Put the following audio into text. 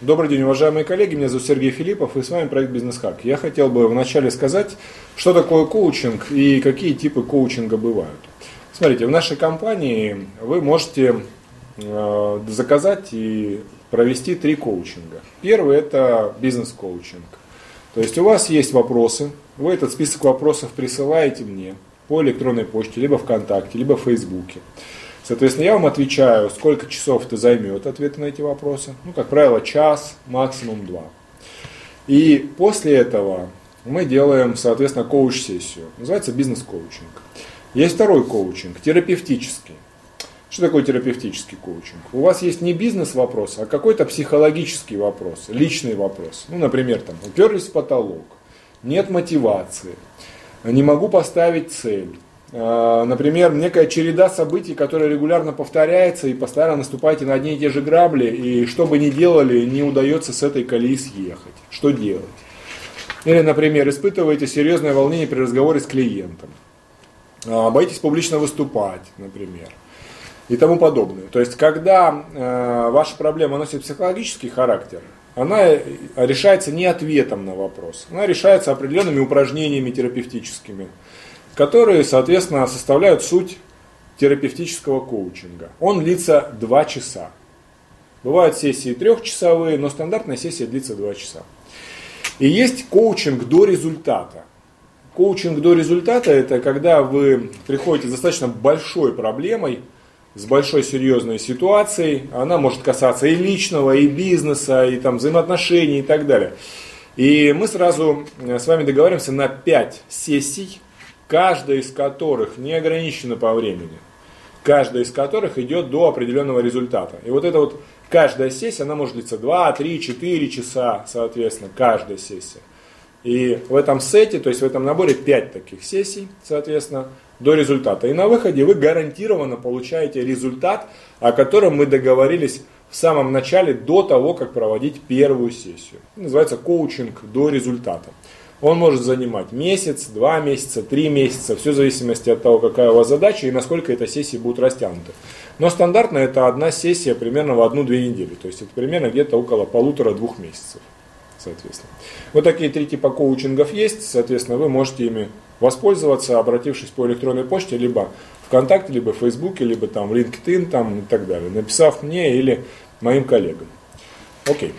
Добрый день, уважаемые коллеги, меня зовут Сергей Филиппов и с вами проект Бизнес Хак. Я хотел бы вначале сказать, что такое коучинг и какие типы коучинга бывают. Смотрите, в нашей компании вы можете э, заказать и провести три коучинга. Первый это бизнес-коучинг. То есть у вас есть вопросы, вы этот список вопросов присылаете мне по электронной почте, либо ВКонтакте, либо в Фейсбуке. Соответственно, я вам отвечаю, сколько часов это займет ответы на эти вопросы. Ну, как правило, час, максимум два. И после этого мы делаем, соответственно, коуч-сессию. Называется бизнес-коучинг. Есть второй коучинг, терапевтический. Что такое терапевтический коучинг? У вас есть не бизнес-вопрос, а какой-то психологический вопрос, личный вопрос. Ну, например, там, уперлись в потолок, нет мотивации, не могу поставить цель, например, некая череда событий, которая регулярно повторяется, и постоянно наступаете на одни и те же грабли, и что бы ни делали, не удается с этой колеи съехать. Что делать? Или, например, испытываете серьезное волнение при разговоре с клиентом. А, боитесь публично выступать, например. И тому подобное. То есть, когда э, ваша проблема носит психологический характер, она решается не ответом на вопрос, она решается определенными упражнениями терапевтическими которые, соответственно, составляют суть терапевтического коучинга. Он длится 2 часа. Бывают сессии трехчасовые, но стандартная сессия длится 2 часа. И есть коучинг до результата. Коучинг до результата это когда вы приходите с достаточно большой проблемой, с большой серьезной ситуацией. Она может касаться и личного, и бизнеса, и там, взаимоотношений и так далее. И мы сразу с вами договариваемся на 5 сессий, каждая из которых не ограничена по времени, каждая из которых идет до определенного результата. И вот эта вот каждая сессия, она может длиться 2, 3, 4 часа, соответственно, каждая сессия. И в этом сете, то есть в этом наборе 5 таких сессий, соответственно, до результата. И на выходе вы гарантированно получаете результат, о котором мы договорились в самом начале, до того, как проводить первую сессию. Называется коучинг до результата. Он может занимать месяц, два месяца, три месяца, все в зависимости от того, какая у вас задача и насколько эта сессия будет растянута. Но стандартно это одна сессия примерно в одну-две недели. То есть это примерно где-то около полутора-двух месяцев. Соответственно. Вот такие три типа коучингов есть. Соответственно, вы можете ими воспользоваться, обратившись по электронной почте, либо ВКонтакте, либо в Фейсбуке, либо там в LinkedIn там, и так далее, написав мне или моим коллегам. Окей.